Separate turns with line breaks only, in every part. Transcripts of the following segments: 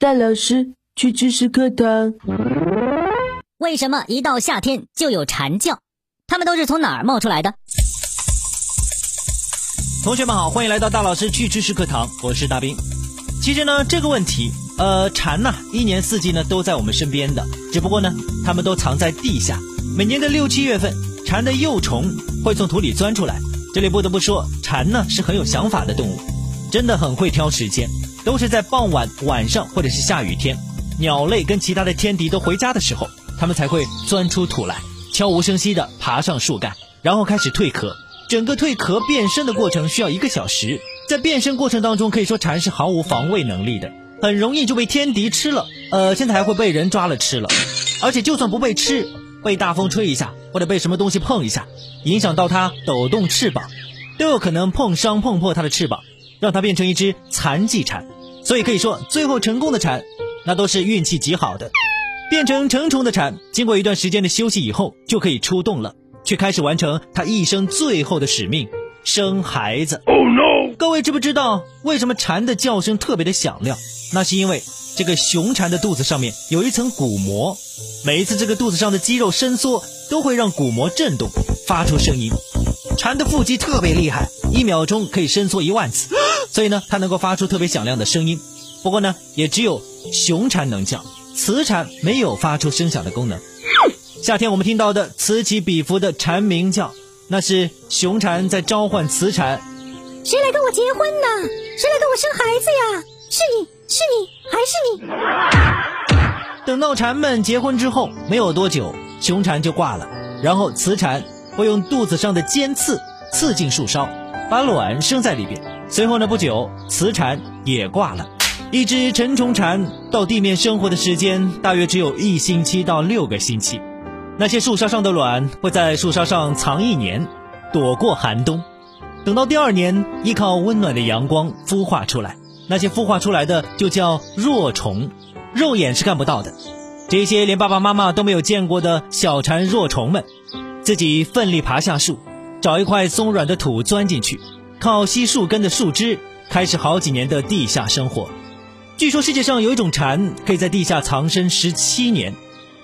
大老师去知识课堂。
为什么一到夏天就有蝉叫？它们都是从哪儿冒出来的？
同学们好，欢迎来到大老师去知识课堂，我是大兵。其实呢，这个问题，呃，蝉呐，一年四季呢都在我们身边的，只不过呢，它们都藏在地下。每年的六七月份，蝉的幼虫会从土里钻出来。这里不得不说，蝉呢是很有想法的动物，真的很会挑时间，都是在傍晚、晚上或者是下雨天，鸟类跟其他的天敌都回家的时候，它们才会钻出土来，悄无声息地爬上树干，然后开始蜕壳。整个蜕壳变身的过程需要一个小时，在变身过程当中，可以说蝉是毫无防卫能力的，很容易就被天敌吃了，呃，现在还会被人抓了吃了，而且就算不被吃，被大风吹一下，或者被什么东西碰一下，影响到它抖动翅膀，都有可能碰伤碰破它的翅膀，让它变成一只残疾蝉。所以可以说，最后成功的蝉，那都是运气极好的。变成成虫的蝉，经过一段时间的休息以后，就可以出洞了。却开始完成它一生最后的使命——生孩子。Oh no！各位知不知道为什么蝉的叫声特别的响亮？那是因为这个雄蝉的肚子上面有一层鼓膜，每一次这个肚子上的肌肉伸缩，都会让鼓膜震动，发出声音。蝉的腹肌特别厉害，一秒钟可以伸缩一万次，所以呢，它能够发出特别响亮的声音。不过呢，也只有雄蝉能叫，雌蝉没有发出声响的功能。夏天我们听到的此起彼伏的蝉鸣叫，那是雄蝉在召唤雌蝉。
谁来跟我结婚呢？谁来跟我生孩子呀？是你是你还是
你？等到蝉们结婚之后，没有多久，雄蝉就挂了。然后雌蝉会用肚子上的尖刺刺进树梢，把卵生在里边。随后呢，不久雌蝉也挂了。一只成虫蝉到地面生活的时间大约只有一星期到六个星期。那些树梢上的卵会在树梢上藏一年，躲过寒冬，等到第二年，依靠温暖的阳光孵化出来。那些孵化出来的就叫若虫，肉眼是看不到的。这些连爸爸妈妈都没有见过的小蝉若虫们，自己奋力爬下树，找一块松软的土钻进去，靠吸树根的树枝，开始好几年的地下生活。据说世界上有一种蝉可以在地下藏身十七年。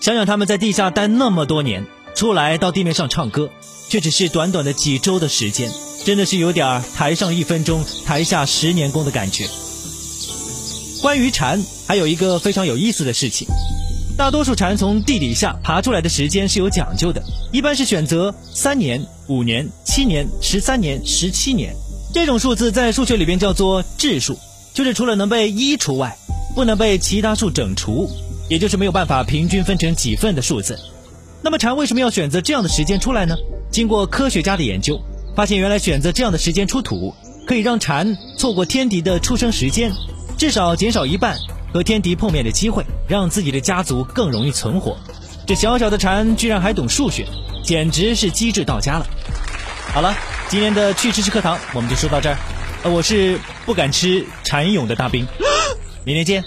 想想他们在地下待那么多年，出来到地面上唱歌，却只是短短的几周的时间，真的是有点台上一分钟，台下十年功的感觉。关于蝉，还有一个非常有意思的事情，大多数蝉从地底下爬出来的时间是有讲究的，一般是选择三年、五年、七年、十三年、十七年，这种数字在数学里边叫做质数，就是除了能被一除外，不能被其他数整除。也就是没有办法平均分成几份的数字。那么蝉为什么要选择这样的时间出来呢？经过科学家的研究，发现原来选择这样的时间出土，可以让蝉错过天敌的出生时间，至少减少一半和天敌碰面的机会，让自己的家族更容易存活。这小小的蝉居然还懂数学，简直是机智到家了。好了，今天的趣知识课堂我们就说到这儿。呃，我是不敢吃蝉蛹的大兵，明天见。